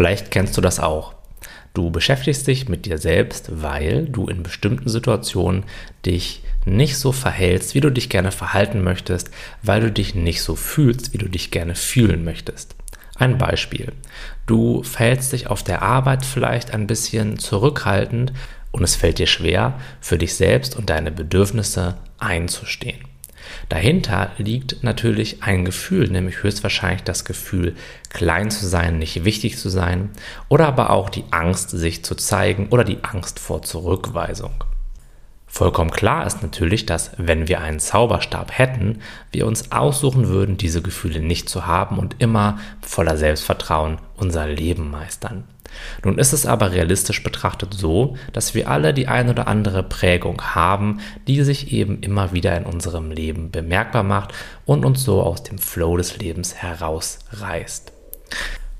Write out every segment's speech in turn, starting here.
Vielleicht kennst du das auch. Du beschäftigst dich mit dir selbst, weil du in bestimmten Situationen dich nicht so verhältst, wie du dich gerne verhalten möchtest, weil du dich nicht so fühlst, wie du dich gerne fühlen möchtest. Ein Beispiel. Du verhältst dich auf der Arbeit vielleicht ein bisschen zurückhaltend und es fällt dir schwer, für dich selbst und deine Bedürfnisse einzustehen. Dahinter liegt natürlich ein Gefühl, nämlich höchstwahrscheinlich das Gefühl, klein zu sein, nicht wichtig zu sein, oder aber auch die Angst, sich zu zeigen oder die Angst vor Zurückweisung. Vollkommen klar ist natürlich, dass wenn wir einen Zauberstab hätten, wir uns aussuchen würden, diese Gefühle nicht zu haben und immer voller Selbstvertrauen unser Leben meistern. Nun ist es aber realistisch betrachtet so, dass wir alle die ein oder andere Prägung haben, die sich eben immer wieder in unserem Leben bemerkbar macht und uns so aus dem Flow des Lebens herausreißt.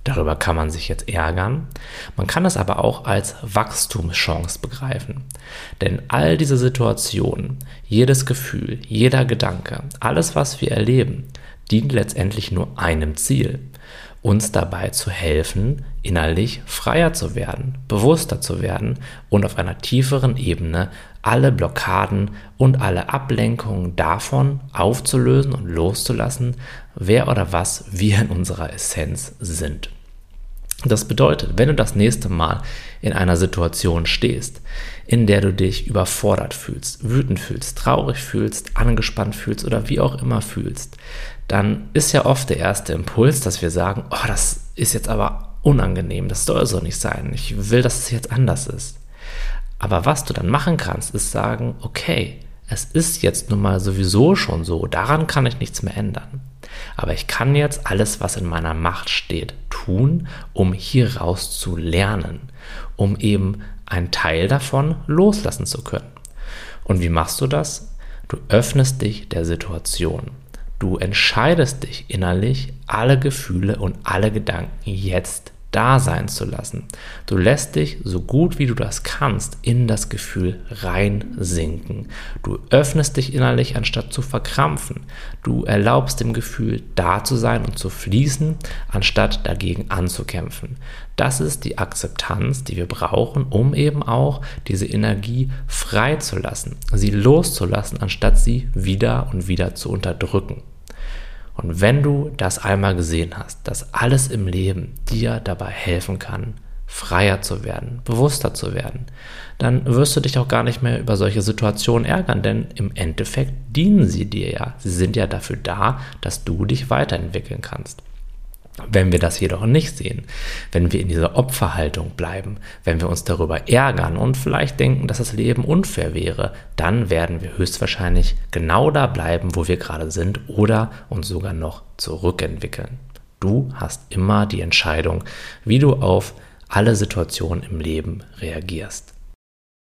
Darüber kann man sich jetzt ärgern. Man kann es aber auch als Wachstumschance begreifen. Denn all diese Situationen, jedes Gefühl, jeder Gedanke, alles, was wir erleben, dient letztendlich nur einem Ziel uns dabei zu helfen, innerlich freier zu werden, bewusster zu werden und auf einer tieferen Ebene alle Blockaden und alle Ablenkungen davon aufzulösen und loszulassen, wer oder was wir in unserer Essenz sind. Das bedeutet, wenn du das nächste Mal in einer Situation stehst, in der du dich überfordert fühlst, wütend fühlst, traurig fühlst, angespannt fühlst oder wie auch immer fühlst, dann ist ja oft der erste Impuls, dass wir sagen, oh, das ist jetzt aber unangenehm, das soll so nicht sein, ich will, dass es jetzt anders ist. Aber was du dann machen kannst, ist sagen, okay, es ist jetzt nun mal sowieso schon so, daran kann ich nichts mehr ändern. Aber ich kann jetzt alles, was in meiner Macht steht, tun, um hier raus zu lernen, um eben einen Teil davon loslassen zu können. Und wie machst du das? Du öffnest dich der Situation. Du entscheidest dich innerlich, alle Gefühle und alle Gedanken jetzt da sein zu lassen. Du lässt dich so gut wie du das kannst in das Gefühl reinsinken. Du öffnest dich innerlich, anstatt zu verkrampfen. Du erlaubst dem Gefühl da zu sein und zu fließen, anstatt dagegen anzukämpfen. Das ist die Akzeptanz, die wir brauchen, um eben auch diese Energie freizulassen, sie loszulassen, anstatt sie wieder und wieder zu unterdrücken. Und wenn du das einmal gesehen hast, dass alles im Leben dir dabei helfen kann, freier zu werden, bewusster zu werden, dann wirst du dich auch gar nicht mehr über solche Situationen ärgern, denn im Endeffekt dienen sie dir ja. Sie sind ja dafür da, dass du dich weiterentwickeln kannst. Wenn wir das jedoch nicht sehen, wenn wir in dieser Opferhaltung bleiben, wenn wir uns darüber ärgern und vielleicht denken, dass das Leben unfair wäre, dann werden wir höchstwahrscheinlich genau da bleiben, wo wir gerade sind oder uns sogar noch zurückentwickeln. Du hast immer die Entscheidung, wie du auf alle Situationen im Leben reagierst.